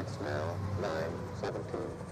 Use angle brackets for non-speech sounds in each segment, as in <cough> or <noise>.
It's now 9:17.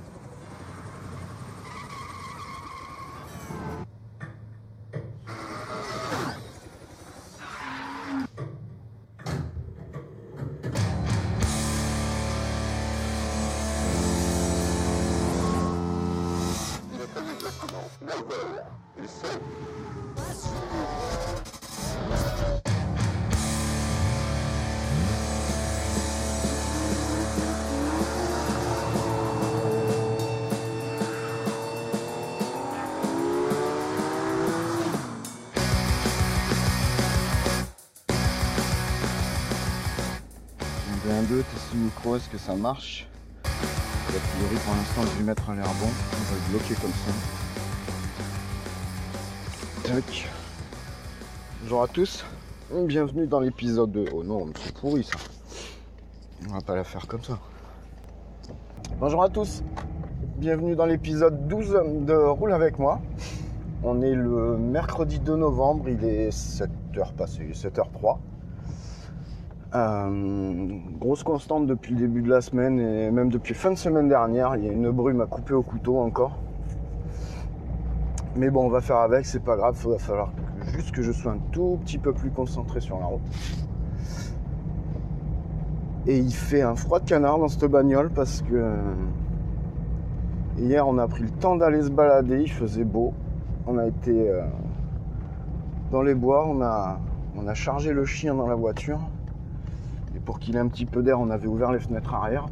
Un 2, test micro, est-ce que ça marche A priori pour l'instant je vais mettre un l'air bon, on va le bloquer comme ça. Tac. Bonjour à tous, bienvenue dans l'épisode 2. Oh non, c'est pourri ça. On va pas la faire comme ça. Bonjour à tous, bienvenue dans l'épisode 12 de Roule avec moi. On est le mercredi 2 novembre, il est 7h passé, 7h03. Euh, grosse constante depuis le début de la semaine et même depuis fin de semaine dernière. Il y a une brume à couper au couteau encore. Mais bon, on va faire avec, c'est pas grave. Il va falloir que- juste que je sois un tout petit peu plus concentré sur la route. Et il fait un froid de canard dans cette bagnole parce que euh, hier on a pris le temps d'aller se balader. Il faisait beau. On a été euh, dans les bois. On a, on a chargé le chien dans la voiture. Pour qu'il ait un petit peu d'air, on avait ouvert les fenêtres arrière.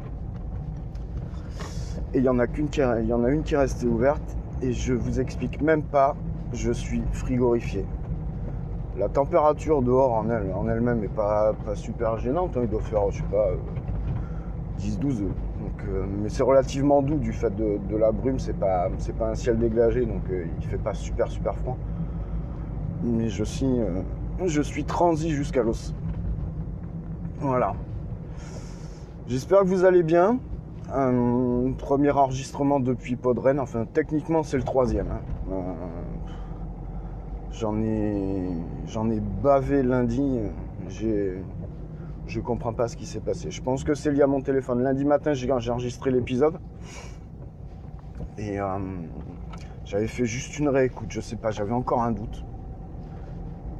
Et il y en a qu'une qui, il y en a une qui est restée ouverte. Et je vous explique même pas, je suis frigorifié. La température dehors en elle, en elle-même est pas, super gênante. hein. Il doit faire, je sais pas, euh, 10-12. Donc, euh, mais c'est relativement doux du fait de, la brume. C'est pas, pas un ciel dégagé, donc euh, il fait pas super super froid. Mais je suis, euh, je suis transi jusqu'à l'os. Voilà. J'espère que vous allez bien. Un premier enregistrement depuis Podren. Enfin, techniquement, c'est le troisième. hein. Euh, J'en ai, ai bavé lundi. J'ai, je comprends pas ce qui s'est passé. Je pense que c'est lié à mon téléphone. Lundi matin, j'ai j'ai enregistré l'épisode et euh, j'avais fait juste une réécoute. Je sais pas, j'avais encore un doute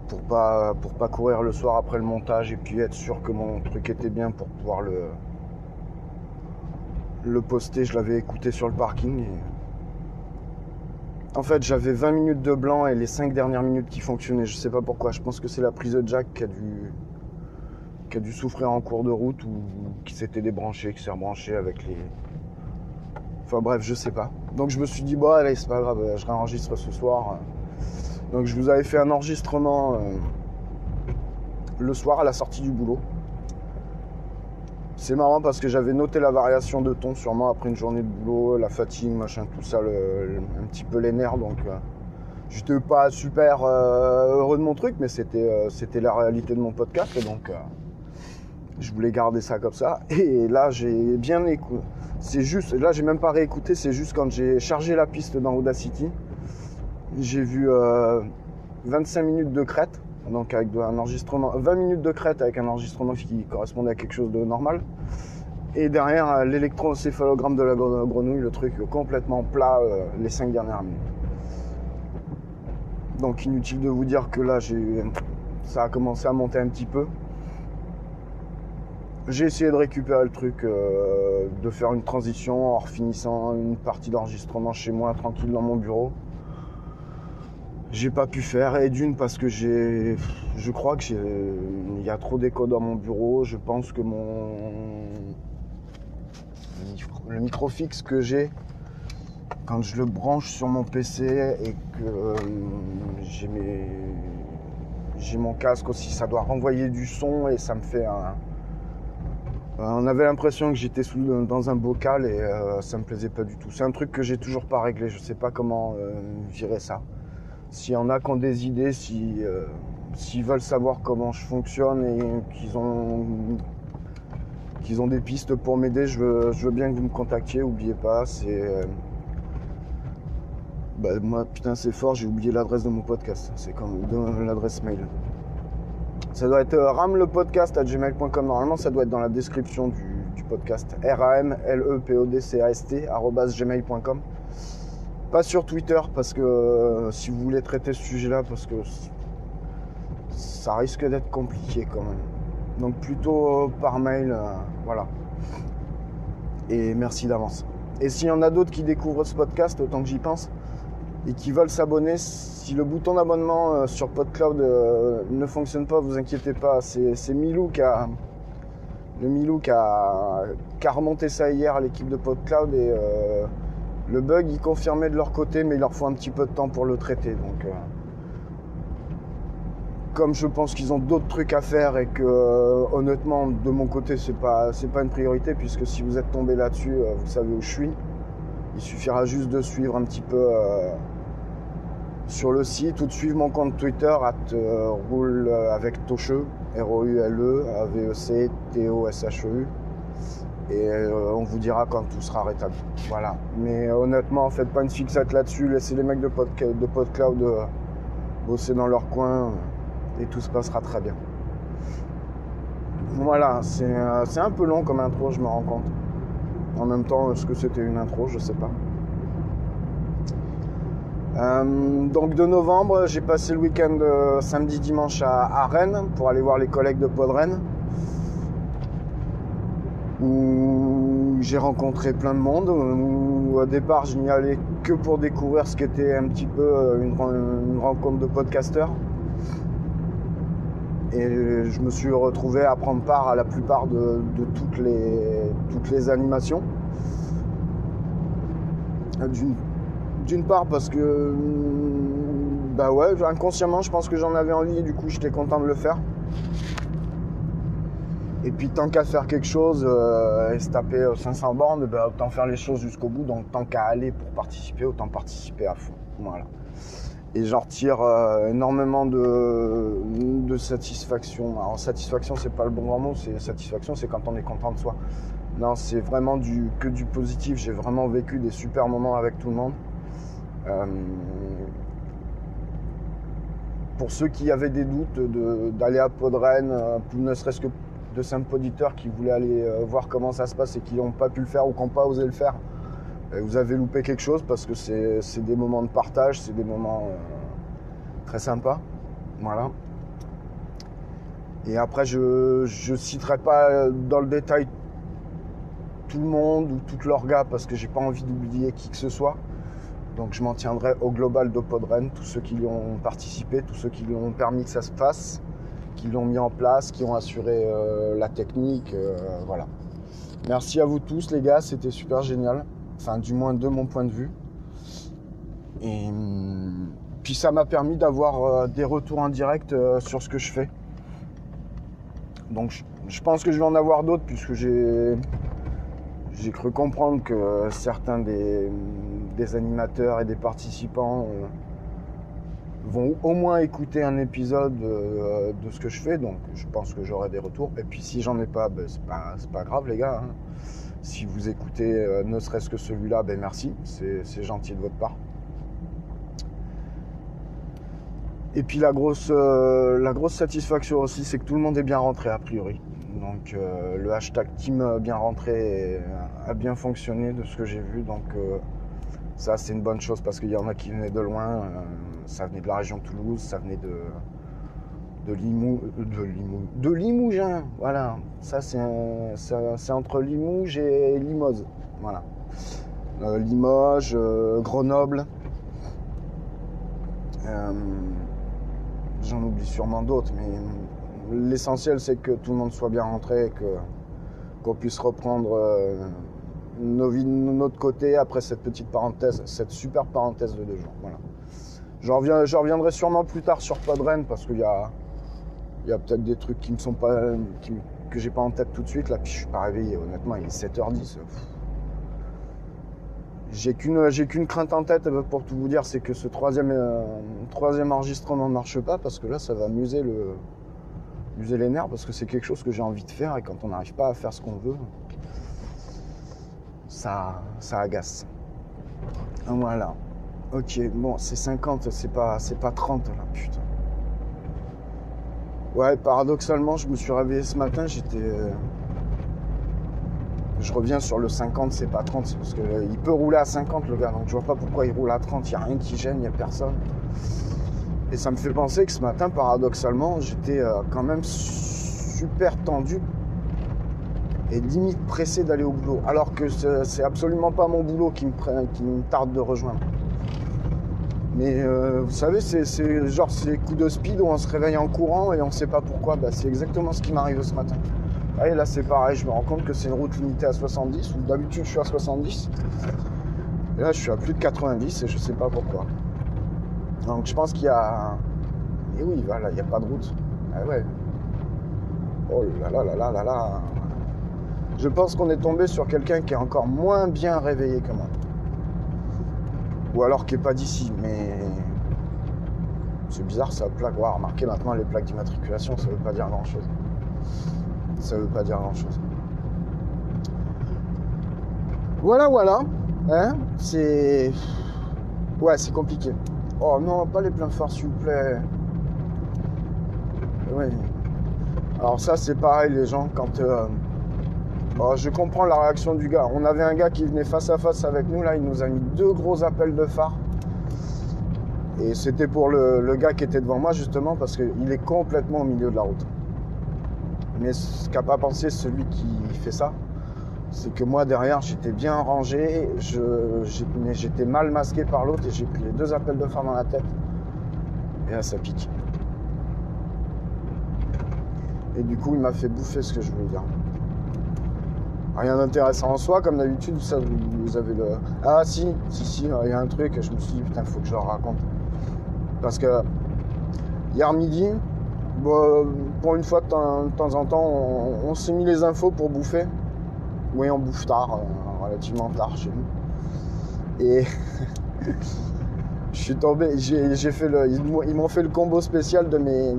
pour pas pas courir le soir après le montage et puis être sûr que mon truc était bien pour pouvoir le poster. Je l'avais écouté sur le parking. En fait, j'avais 20 minutes de blanc et les 5 dernières minutes qui fonctionnaient. Je sais pas pourquoi. Je pense que c'est la prise de jack qui a dû qui a dû souffrir en cours de route ou qui s'était débranché, qui s'est rebranché avec les. Enfin bref, je sais pas. Donc je me suis dit bon allez c'est pas grave, je réenregistre ce soir. Donc je vous avais fait un enregistrement euh, le soir à la sortie du boulot. C'est marrant parce que j'avais noté la variation de ton sûrement après une journée de boulot, la fatigue, machin, tout ça, un petit peu les nerfs. Donc euh, j'étais pas super euh, heureux de mon truc, mais c'était euh, c'était la réalité de mon podcast. Et donc je voulais garder ça comme ça. Et là j'ai bien écouté. C'est juste, là j'ai même pas réécouté, c'est juste quand j'ai chargé la piste dans Audacity. J'ai vu euh, 25 minutes de crête, donc avec un enregistrement, 20 minutes de crête avec un enregistrement qui correspondait à quelque chose de normal. Et derrière euh, l'électroencéphalogramme de la gre- grenouille, le truc complètement plat euh, les 5 dernières minutes. Donc inutile de vous dire que là ça a commencé à monter un petit peu. J'ai essayé de récupérer le truc, euh, de faire une transition en finissant une partie d'enregistrement chez moi, tranquille dans mon bureau. J'ai pas pu faire, et d'une parce que j'ai. Je crois que j'ai. Il y a trop d'écho dans mon bureau. Je pense que mon. le micro- fixe que j'ai, quand je le branche sur mon PC et que euh, j'ai mes. J'ai mon casque aussi, ça doit renvoyer du son et ça me fait un. On avait l'impression que j'étais sous- dans un bocal et euh, ça me plaisait pas du tout. C'est un truc que j'ai toujours pas réglé. Je sais pas comment euh, virer ça. S'il y en a qui ont des idées, euh, s'ils veulent savoir comment je fonctionne et qu'ils ont, ont des pistes pour m'aider, je veux, je veux bien que vous me contactiez. Oubliez pas, c'est. euh, bah, moi, putain, c'est fort, j'ai oublié l'adresse de mon podcast. C'est comme l'adresse mail. Ça doit être euh, ramlepodcast à gmail.com. Normalement, ça doit être dans la description du, du podcast. R-A-M-L-E-P-O-D-C-A-S-T, gmail.com. Pas sur Twitter, parce que euh, si vous voulez traiter ce sujet-là, parce que ça risque d'être compliqué quand même. Donc plutôt par mail, euh, voilà. Et merci d'avance. Et s'il y en a d'autres qui découvrent ce podcast, autant que j'y pense, et qui veulent s'abonner, si le bouton d'abonnement euh, sur PodCloud euh, ne fonctionne pas, vous inquiétez pas, c'est Milou qui a, le Milou qui a, remonté ça hier à l'équipe de PodCloud et euh, le bug il confirmait de leur côté, mais il leur faut un petit peu de temps pour le traiter. Donc, euh, comme je pense qu'ils ont d'autres trucs à faire et que euh, honnêtement de mon côté c'est pas pas une priorité puisque si vous êtes tombé là-dessus, euh, vous savez où je suis. Il suffira juste de suivre un petit peu sur le site ou de suivre mon compte Twitter at roule avec Tocheux, R-O-U-L-E, A-V-E-C, T-O-S-H-E-U. Et euh, on vous dira quand tout sera rétabli. Voilà. Mais euh, honnêtement, faites pas une fixette là-dessus. Laissez les mecs de, PodCloud euh, bosser dans leur coin et tout se passera très bien. Voilà, c'est un peu long comme intro, je me rends compte. En même temps, est-ce que c'était une intro? Je sais pas. Donc de novembre, j'ai passé le week-end euh, samedi dimanche à, à Rennes pour aller voir les collègues de Pod Rennes où j'ai rencontré plein de monde. Où au départ, je n'y allais que pour découvrir ce qu'était un petit peu euh, une, ren- une rencontre de podcasteurs. Et je me suis retrouvé à prendre part à la plupart de, toutes, les, toutes les animations. D'une d'une part parce que bah ouais inconsciemment je pense que j'en avais envie et du coup j'étais content de le faire et puis tant qu'à faire quelque chose euh, et se taper euh, 500 bornes bah, autant faire les choses jusqu'au bout. Donc tant qu'à aller pour participer autant participer à fond. Voilà. Et j'en retire euh, énormément de, de satisfaction. Alors satisfaction c'est pas le bon grand mot c'est satisfaction c'est quand on est content de soi. Non c'est vraiment du, que du positif. J'ai vraiment vécu des super moments avec tout le monde. Pour ceux qui avaient des doutes d'aller à Podren, ne serait-ce que de simples auditeurs qui voulaient aller euh, voir comment ça se passe et qui n'ont pas pu le faire ou qui n'ont pas osé le faire, euh, vous avez loupé quelque chose parce que c'est des moments de partage, c'est des moments euh, très sympas. Voilà. Et après, je ne citerai pas dans le détail tout le monde ou toute l'orga parce que j'ai pas envie d'oublier qui que ce soit. Donc je m'en tiendrai au global de Podren, tous ceux qui y ont participé, tous ceux qui lui ont permis que ça se fasse, qui l'ont mis en place, qui ont assuré euh, la technique, euh, voilà. Merci à vous tous les gars, c'était super génial. Enfin du moins de mon point de vue. Et hum, puis ça m'a permis d'avoir euh, des retours indirects euh, sur ce que je fais. Donc je, pense que je vais en avoir d'autres puisque j'ai j'ai cru comprendre que certains des, des animateurs et des participants vont au moins écouter un épisode euh, de ce que je fais, donc je pense que j'aurai des retours. Et puis si j'en ai pas, ben, c'est pas, pas grave les gars. hein. Si vous écoutez euh, ne serait-ce que celui-là, ben merci, c'est gentil de votre part. Et puis la grosse, euh, la grosse satisfaction aussi, c'est que tout le monde est bien rentré a priori. Donc le hashtag team bien rentré a bien fonctionné de ce que j'ai vu. Donc ça c'est une bonne chose parce qu'il y en a qui venaient de loin. euh, ça venait de la région de Toulouse, ça venait de, de, Limou, euh, de, Limou- de. Voilà, ça c'est entre Limoges et Limoges. Voilà. Euh, Limoges, Grenoble. J'en oublie sûrement d'autres, mais l'essentiel c'est que tout le monde soit bien rentré et qu'on puisse reprendre notre côté après cette petite parenthèse, cette super parenthèse de deux jours. Voilà. J'en reviens- j'en reviendrai sûrement plus tard sur Podren parce qu'il y a, y a peut-être des trucs qui me sont pas, qui que j'ai pas en tête tout de suite là. Puis je suis pas réveillé. Honnêtement, il est 7h10. Pff. J'ai qu'une, qu'une crainte en tête euh, pour tout vous dire, c'est que ce troisième, euh, troisième enregistrement ne marche pas parce que là, ça va muser le, muser les nerfs parce que c'est quelque chose que j'ai envie de faire et quand on n'arrive pas à faire ce qu'on veut, ça, agace. Voilà. Ok, bon, c'est 50, c'est pas, c'est pas 30 là, putain. Ouais, paradoxalement, je me suis réveillé ce matin, j'étais. euh, je reviens sur le 50, c'est pas 30, c'est parce qu'il peut rouler à 50 le gars, donc je vois pas pourquoi il roule à 30, il a rien qui gêne, il a personne. Et ça me fait penser que ce matin, paradoxalement, j'étais euh, quand même super tendu et limite pressé d'aller au boulot. Alors que c'est absolument pas mon boulot qui me, qui me tarde de rejoindre. Mais euh, vous savez, c'est genre ces coups de speed où on se réveille en courant et on ne sait pas pourquoi. Bah, c'est exactement ce qui m'arrive ce matin. Et là c'est pareil, je me rends compte que c'est une route limitée à 70, ou d'habitude je suis à 70. Et là je suis à plus de 90 et je sais pas pourquoi. Donc je pense qu'il y a. Et oui, voilà, il n'y a pas de route. Ah ouais. Oh là là là là là là. Je pense qu'on est tombé sur quelqu'un qui est encore moins bien réveillé que moi. Ou alors qui n'est pas d'ici, mais. C'est bizarre, ça plaque. On remarquer maintenant les plaques d'immatriculation, ça veut pas dire grand chose ça veut pas dire grand chose. Voilà, voilà. Hein c'est. Ouais, c'est compliqué. Oh non, pas les pleins forts, s'il vous plaît. Oui. Alors, ça, c'est pareil, les gens, quand. Euh, oh, je comprends la réaction du gars. On avait un gars qui venait face à face avec nous, là, il nous a mis deux gros appels de phare. Et c'était pour le, le, gars qui était devant moi, justement, parce qu'il est complètement au milieu de la route. Mais ce qu'a pas pensé celui qui fait ça, c'est que moi derrière j'étais bien rangé, mais j'étais mal masqué par l'autre et j'ai pris les deux appels de phare dans la tête. Et là ça pique. Et du coup il m'a fait bouffer ce que je voulais dire. Rien d'intéressant en soi, comme d'habitude, vous avez le. Ah si, si, si, il y a un truc, je me suis dit, putain, faut que je leur raconte. Parce que hier midi, Bon, pour une fois, de temps, en temps, on, s'est mis les infos pour bouffer. Oui, on bouffe tard, euh, relativement tard chez nous. Et <laughs> je suis tombé, j'ai fait le, ils m'ont fait le combo spécial de mes,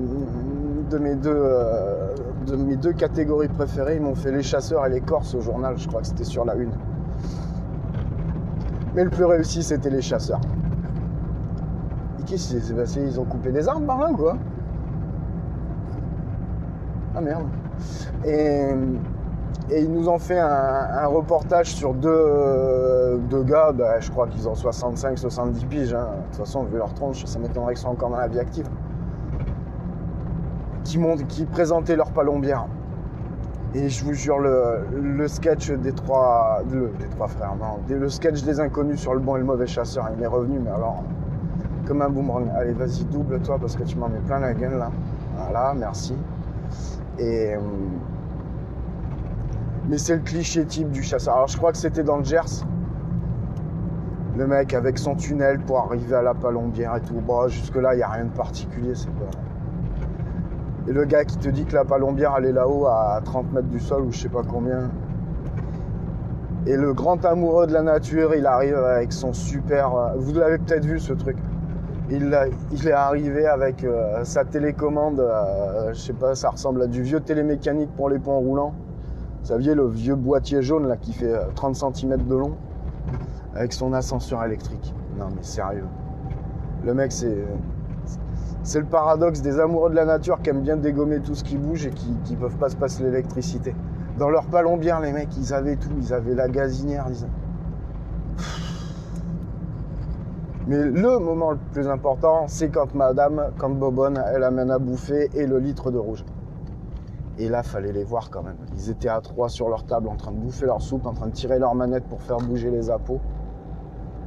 de mes deux, euh, de mes deux catégories préférées. Ils m'ont fait les chasseurs et les corses au journal. Je crois que c'était sur la une. Mais le plus réussi, c'était les chasseurs. Et qui s'est passé? Ils ont coupé des armes par là ou quoi? Ah merde. Et, ils nous ont fait un, reportage sur deux, deux gars, bah, je crois qu'ils ont 65-70 piges. Hein. De toute façon, vu leur tronche, ça m'étonnerait qu'ils soient encore dans la vie active. Qui, qui présentaient leur palombière. Et je vous jure, le, sketch des trois, des trois frères, non, le sketch des inconnus sur le bon et le mauvais chasseur, il est revenu, mais alors, comme un boomerang. Allez, vas-y, double-toi parce que tu m'en mets plein la gueule là. Voilà, merci. Et, euh, mais c'est le cliché type du chasseur. Alors je crois que c'était dans le Gers. Le mec avec son tunnel pour arriver à la palombière et tout. Bon, jusque-là, il n'y a rien de particulier. C'est pas... Et le gars qui te dit que la palombière, elle là-haut à 30 mètres du sol ou je sais pas combien. Et le grand amoureux de la nature, il arrive avec son super. Euh, vous l'avez peut-être vu ce truc. Il, est arrivé avec euh, sa télécommande, euh, je sais pas, ça ressemble à du vieux télémécanique pour les ponts roulants. Vous saviez, le vieux boîtier jaune là qui fait 30 euh, cm de long, avec son ascenseur électrique. Non mais sérieux. Le mec, c'est. C'est le paradoxe des amoureux de la nature qui aiment bien dégommer tout ce qui bouge et qui ne peuvent pas se passer l'électricité. Dans leur palombière, les mecs, ils avaient tout. Ils avaient la gazinière, ils mais le moment le plus important, c'est quand madame, quand Bobonne, elle amène à bouffer et le litre de rouge. Et là, fallait les voir quand même. Ils étaient à trois sur leur table en train de bouffer leur soupe, en train de tirer leur manette pour faire bouger les appos.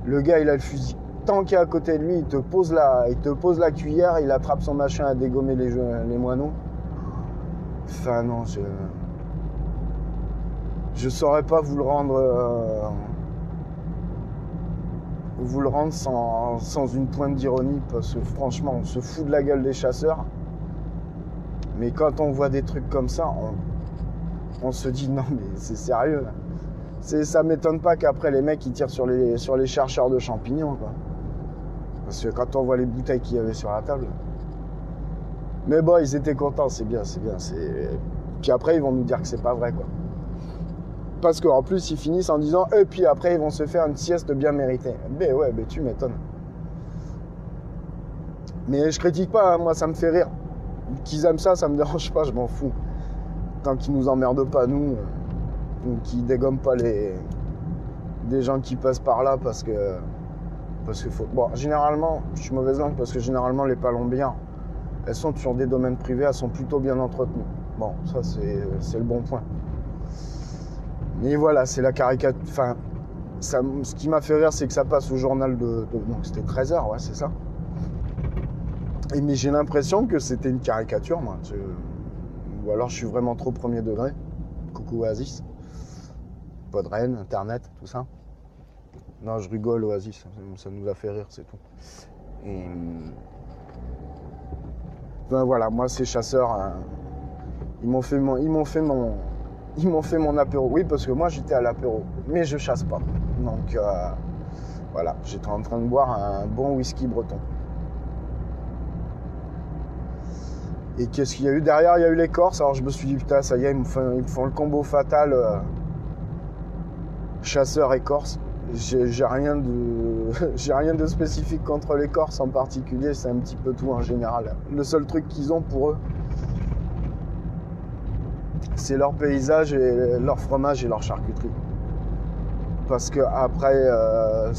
Le gars, il a le fusil tant qu'il est à côté de lui, il te pose la, il te pose la cuillère, il attrape son machin à dégommer les, les moineaux. Enfin non, je... Je saurais pas vous le rendre... Euh, vous le rendre sans, une pointe d'ironie, parce que franchement, on se fout de la gueule des chasseurs. Mais quand on voit des trucs comme ça, on, se dit non, mais c'est sérieux. Ça m'étonne pas qu'après les mecs ils tirent sur les, sur les chercheurs de champignons, quoi. Parce que quand on voit les bouteilles qu'il y avait sur la table. Mais bon, ils étaient contents, c'est bien, c'est bien. Puis après, ils vont nous dire que c'est pas vrai, quoi. Parce qu'en plus, ils finissent en disant, et puis après, ils vont se faire une sieste bien méritée. Mais ouais, mais tu m'étonnes. Mais je critique pas, hein, moi ça me fait rire. Qu'ils aiment ça, ça me <laughs> dérange pas, je m'en fous. Tant qu'ils nous emmerdent pas, nous. qui dégomment pas les des gens qui passent par là parce que parce que faut. Bon, généralement, je suis mauvaise langue parce que généralement les palombières, elles sont sur des domaines privés, elles sont plutôt bien entretenues. Bon, ça c'est le bon point. Mais voilà, c'est la caricature. Enfin, ce qui m'a fait rire, c'est que ça passe au journal de. donc c'était 13h, ouais, c'est ça. Et, mais j'ai l'impression que c'était une caricature, moi. Ou alors je suis vraiment trop premier degré. Coucou Oasis. Podren, Internet, tout ça. Non, je rigole, Oasis. Ça, nous a fait rire, c'est tout. Et. Ben voilà, moi, ces chasseurs, ils m'ont fait mon. Ils m'ont fait mon. Ils m'ont fait mon apéro. Oui, parce que moi, j'étais à l'apéro. Mais je chasse pas. Donc, euh, voilà, j'étais en train de boire un bon whisky breton. Et qu'est-ce qu'il y a eu derrière? Il y a eu les Corses. Alors je me suis dit, putain, ça y est, ils me font, le combo fatal euh, chasseur et Corse. J'ai rien, de, <laughs> rien de spécifique contre les Corses en particulier, c'est un petit peu tout en général. Le seul truc qu'ils ont pour eux, c'est leur paysage et leur fromage et leur charcuterie. Parce que après, euh,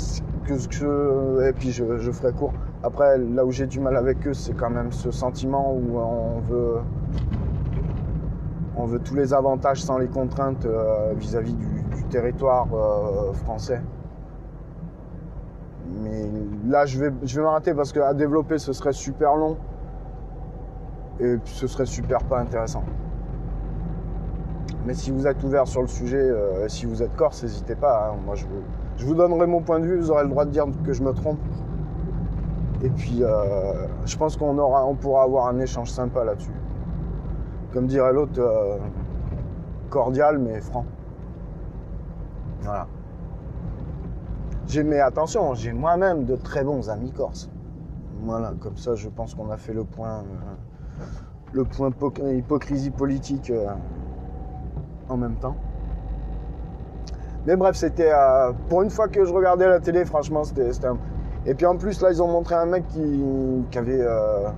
que, je, et puis je, je ferai court. Après, là où j'ai du mal avec eux, c'est quand même ce sentiment où on veut, on veut tous les avantages sans les contraintes euh, vis-à-vis du, territoire euh, français. Mais là, je vais, je vais m'arrêter parce qu'à développer, ce serait super long et ce serait super pas intéressant. Mais si vous êtes ouvert sur le sujet, euh, si vous êtes corse, n'hésitez pas. Hein. Moi, je vous, je vous donnerai mon point de vue. Vous aurez le droit de dire que je me trompe. Et puis, euh, je pense qu'on aura, on pourra avoir un échange sympa là-dessus. Comme dirait l'autre, euh, cordial mais franc. Voilà. Mais attention, j'ai moi-même de très bons amis corses. Voilà, comme ça, je pense qu'on a fait le point, euh, le point hypocrisie politique en même temps. Mais bref, c'était pour une fois que je regardais la télé, franchement, c'était un, et puis en plus, là, ils ont montré un mec qui, avait. Euh,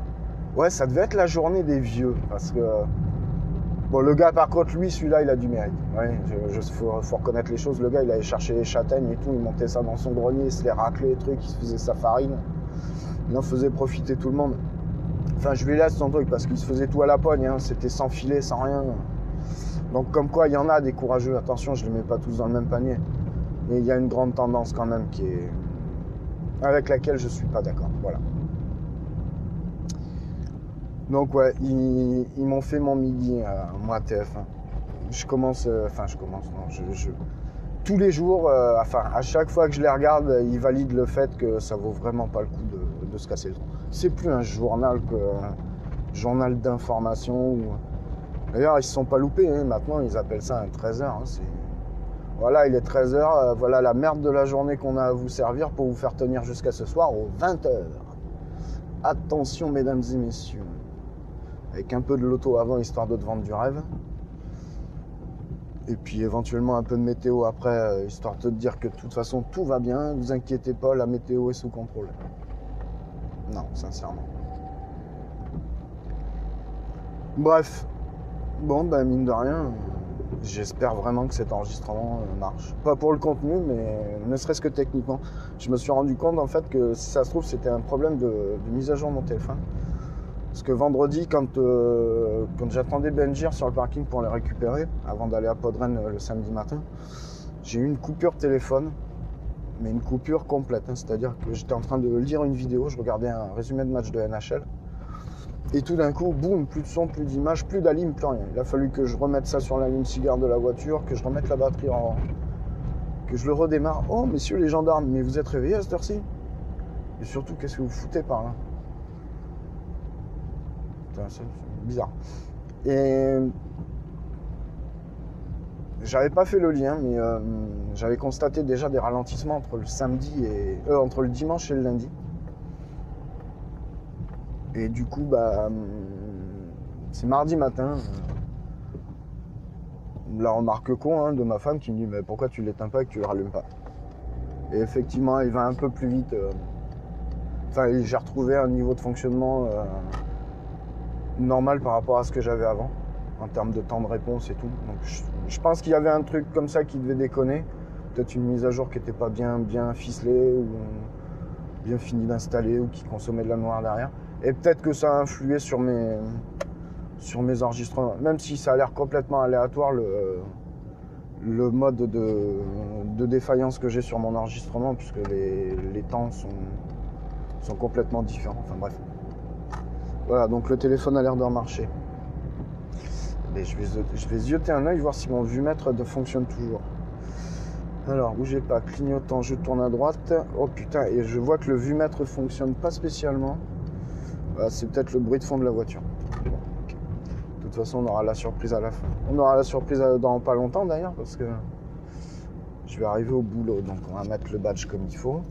ouais, ça devait être la journée des vieux. Parce que. Bon, le gars, par contre, lui, celui-là, il a du mérite. Il faut, reconnaître les choses. Le gars, il allait chercher les châtaignes et tout. Il montait ça dans son grenier, il se les raclait, les trucs. Il se faisait sa farine. Il en faisait profiter tout le monde. Enfin, je lui laisse son truc parce qu'il se faisait tout à la pogne. Hein. C'était sans filet, sans rien. Donc, comme quoi, il y en a des courageux. Attention, je ne les mets pas tous dans le même panier. Mais il y a une grande tendance quand même qui est, avec laquelle je suis pas d'accord. Voilà. Donc ouais, ils, m'ont fait mon midi à moi TF1. Je commence, euh, enfin je commence, non, je, tous les jours, euh, enfin à chaque fois que je les regarde, ils valident le fait que ça vaut vraiment pas le coup de, se casser le. C'est plus un journal que journal d'information. D'ailleurs, ils se sont pas loupés. Hein. Maintenant, ils appellent ça un 13 h voilà, il est 13h, euh, voilà la merde de la journée qu'on a à vous servir pour vous faire tenir jusqu'à ce soir aux 20h. Attention mesdames et messieurs. Avec un peu de loto avant histoire de te vendre du rêve. Et puis éventuellement un peu de météo après, euh, histoire de te dire que de toute façon tout va bien, ne vous inquiétez pas, la météo est sous contrôle. Non, sincèrement. Bref. Bon, ben mine de rien, J'espère vraiment que cet enregistrement euh, marche. Pas pour le contenu, mais ne serait-ce que techniquement. Je me suis rendu compte en fait que si ça se trouve c'était un problème de, mise à jour de mon téléphone. Parce que vendredi, quand, euh, j'attendais Benjir sur le parking pour les récupérer, avant d'aller à Podren euh, le samedi matin, j'ai eu une coupure téléphone, mais une coupure complète. Hein. C'est-à-dire que j'étais en train de lire une vidéo, je regardais un résumé de match de NHL. Et tout d'un coup, boum, plus de son, plus d'image, plus d'alim, plus rien. Il a fallu que je remette ça sur la ligne cigare de la voiture, que je remette la batterie en. que je le redémarre. Oh, messieurs les gendarmes, mais vous êtes réveillés à cette heure-ci? Et surtout, qu'est-ce que vous foutez par là? Bizarre. Et. J'avais pas fait le lien, mais euh, j'avais constaté déjà des ralentissements entre le samedi et. Euh, entre le dimanche et le lundi. Et du coup, bah, c'est mardi matin. La remarque con hein, de ma femme qui me dit mais pourquoi tu l'éteins pas et que tu le rallumes pas? Et effectivement, il va un peu plus vite. Euh, enfin, j'ai retrouvé un niveau de fonctionnement euh, normal par rapport à ce que j'avais avant, en termes de temps de réponse et tout. Je pense qu'il y avait un truc comme ça qui devait déconner. Peut-être une mise à jour qui n'était pas bien, ficelée ou bien finie d'installer ou qui consommait de la noire derrière. Et peut-être que ça a influé sur mes, enregistrements. Même si ça a l'air complètement aléatoire, le, mode de, défaillance que j'ai sur mon enregistrement, puisque les, les temps sont, sont complètement différents. Enfin bref. Voilà, donc le téléphone a l'air de remarcher. Mais je vais, je vais zioter un œil, voir si mon vue-mètre fonctionne toujours. Alors, bougez pas, clignotant, je tourne à droite. Oh putain, et je vois que le vue-mètre fonctionne pas spécialement. C'est peut-être le bruit de fond de la voiture. Bon. De toute façon, on aura la surprise à la fin. On aura la surprise dans pas longtemps d'ailleurs, parce que je vais arriver au boulot. Donc, on va mettre le badge comme il faut.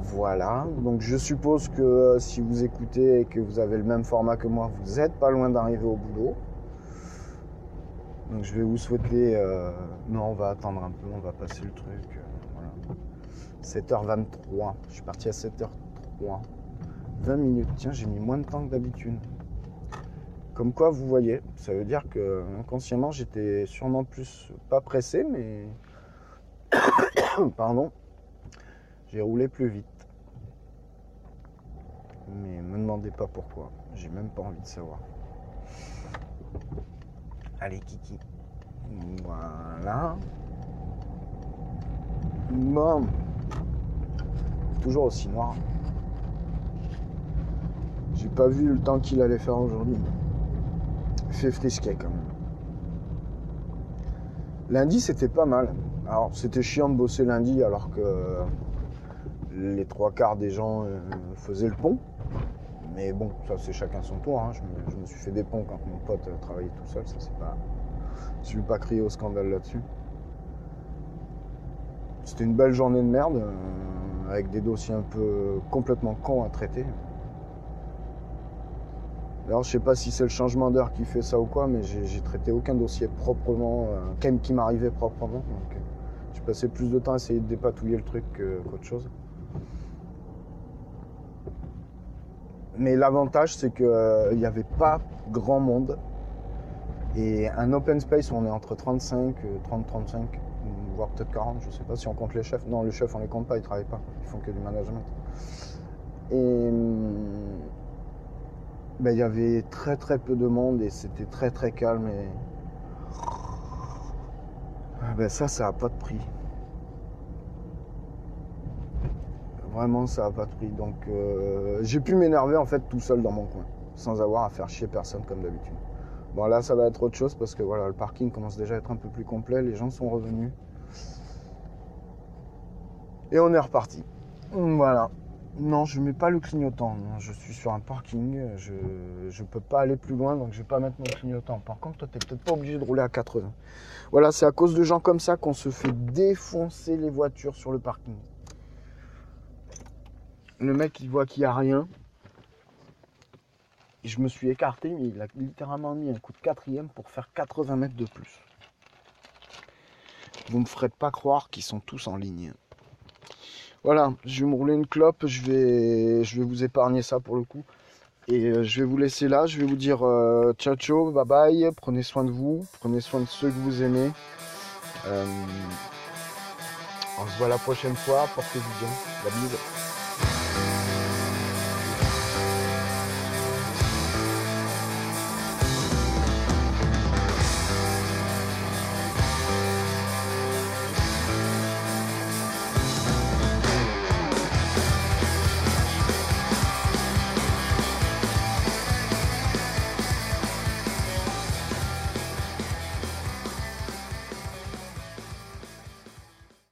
Voilà, donc je suppose que euh, si vous écoutez et que vous avez le même format que moi, vous n'êtes pas loin d'arriver au boulot. Donc je vais vous souhaiter... euh, Non, on va attendre un peu, on va passer le truc. euh, voilà. 7h23, je suis parti à 7h03. 20 minutes, tiens, j'ai mis moins de temps que d'habitude. Comme quoi, vous voyez, ça veut dire que inconsciemment, j'étais sûrement plus, pas pressé, mais... <coughs> Pardon. J'ai roulé plus vite. Mais me demandez pas pourquoi. J'ai même pas envie de savoir. Allez, Kiki. Voilà. Bon. Toujours aussi noir. J'ai pas vu le temps qu'il allait faire aujourd'hui. Fait frisquet quand même. Lundi, c'était pas mal. Alors, c'était chiant de bosser lundi alors que les trois quarts des gens euh, faisaient le pont. Mais bon, ça c'est chacun son tour. hein. Je, me, suis fait des ponts quand mon pote euh, travaillait tout seul. Ça c'est pas. Je ne vais pas crier au scandale là-dessus. C'était une belle journée de merde euh, avec des dossiers un peu complètement cons à traiter. Alors je sais pas si c'est le changement d'heure qui fait ça ou quoi, mais j'ai traité aucun dossier proprement, euh, qui m'arrivait proprement. J'ai passé plus de temps à essayer de dépatouiller le truc qu'autre chose. Mais l'avantage, c'est qu'il n'y avait pas grand monde. Et un open space où on est entre 35, euh, 30, 35, voire peut-être 40, je sais pas si on compte les chefs. Non, les chefs, on les compte pas, ils travaillent pas. Ils font que du management. Et hum, ben, il y avait très très peu de monde et c'était très très calme. Et Ah ben, ça, ça a pas de prix. Vraiment, ça a pas de. Donc, euh, j'ai pu m'énerver en fait tout seul dans mon coin, sans avoir à faire chier personne comme d'habitude. Bon, là, ça va être autre chose parce que voilà, le parking commence déjà à être un peu plus complet, les gens sont revenus. Et on est reparti. Voilà. Non, je mets pas le clignotant. Je suis sur un parking. Je ne peux pas aller plus loin, donc je vais pas mettre mon clignotant. Par contre, toi, tu peut-être pas obligé de rouler à 80. Voilà, c'est à cause de gens comme ça qu'on se fait défoncer les voitures sur le parking. Le mec, il voit qu'il n'y a rien. Je me suis écarté, mais il a littéralement mis un coup de quatrième pour faire 80 mètres de plus. Vous me ferez pas croire qu'ils sont tous en ligne. Voilà, je vais me rouler une clope, je vais, vous épargner ça pour le coup. Et euh, je vais vous laisser là, je vais vous dire euh, ciao ciao, bye bye, prenez soin de vous, prenez soin de ceux que vous aimez. Euh, on se voit la prochaine fois, portez-vous bien, la.